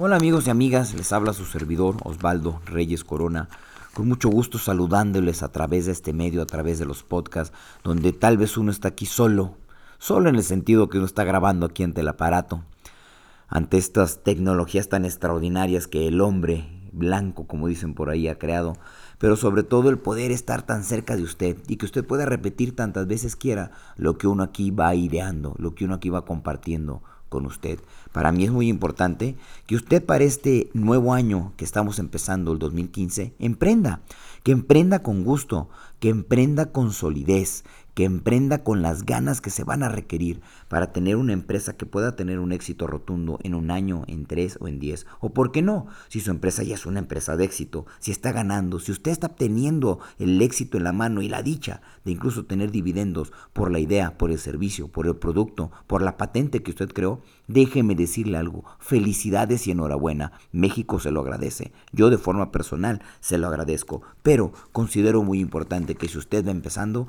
Hola amigos y amigas, les habla su servidor Osvaldo Reyes Corona, con mucho gusto saludándoles a través de este medio, a través de los podcasts, donde tal vez uno está aquí solo, solo en el sentido que uno está grabando aquí ante el aparato, ante estas tecnologías tan extraordinarias que el hombre blanco, como dicen por ahí, ha creado, pero sobre todo el poder estar tan cerca de usted y que usted pueda repetir tantas veces quiera lo que uno aquí va ideando, lo que uno aquí va compartiendo con usted. Para mí es muy importante que usted para este nuevo año que estamos empezando, el 2015, emprenda, que emprenda con gusto, que emprenda con solidez, que emprenda con las ganas que se van a requerir para tener una empresa que pueda tener un éxito rotundo en un año, en tres o en diez. O por qué no, si su empresa ya es una empresa de éxito, si está ganando, si usted está obteniendo el éxito en la mano y la dicha de incluso tener dividendos por la idea, por el servicio, por el producto, por la patente que usted creó, déjeme decirle algo. Felicidades y enhorabuena. México se lo agradece. Yo de forma personal se lo agradezco. Pero considero muy importante que si usted va empezando,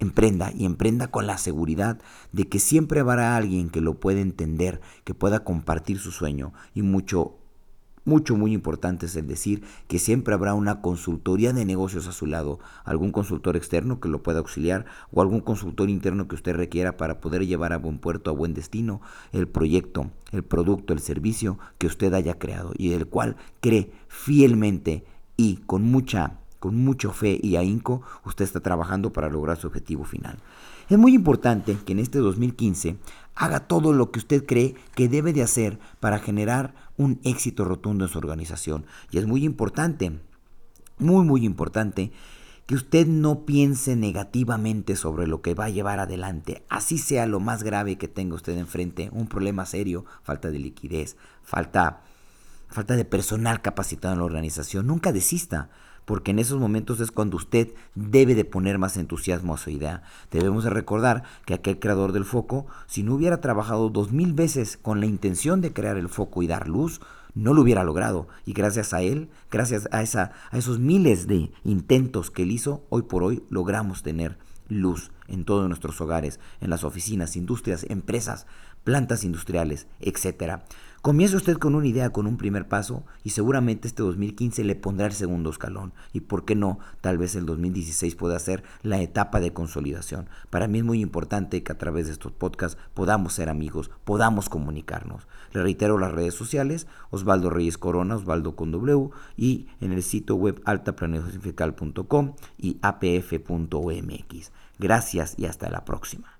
emprenda y emprenda con la seguridad de que siempre habrá alguien que lo pueda entender, que pueda compartir su sueño. Y mucho mucho, muy importante es el decir que siempre habrá una consultoría de negocios a su lado, algún consultor externo que lo pueda auxiliar o algún consultor interno que usted requiera para poder llevar a buen puerto, a buen destino, el proyecto, el producto, el servicio que usted haya creado y del cual cree fielmente y con mucha con mucha fe y ahínco, usted está trabajando para lograr su objetivo final. Es muy importante que en este 2015 haga todo lo que usted cree que debe de hacer para generar un éxito rotundo en su organización. Y es muy importante, muy, muy importante, que usted no piense negativamente sobre lo que va a llevar adelante, así sea lo más grave que tenga usted enfrente, un problema serio, falta de liquidez, falta, falta de personal capacitado en la organización. Nunca desista porque en esos momentos es cuando usted debe de poner más entusiasmo a su idea. Debemos de recordar que aquel creador del foco, si no hubiera trabajado dos mil veces con la intención de crear el foco y dar luz, no lo hubiera logrado. Y gracias a él, gracias a, esa, a esos miles de intentos que él hizo, hoy por hoy logramos tener luz en todos nuestros hogares, en las oficinas, industrias, empresas, plantas industriales, etc. Comienza usted con una idea, con un primer paso, y seguramente este 2015 le pondrá el segundo escalón. Y por qué no, tal vez el 2016 pueda ser la etapa de consolidación. Para mí es muy importante que a través de estos podcasts podamos ser amigos, podamos comunicarnos. Le reitero las redes sociales, Osvaldo Reyes Corona, Osvaldo con W, y en el sitio web altaplaneacionfiscal.com y apf.omx. Gracias y hasta la próxima.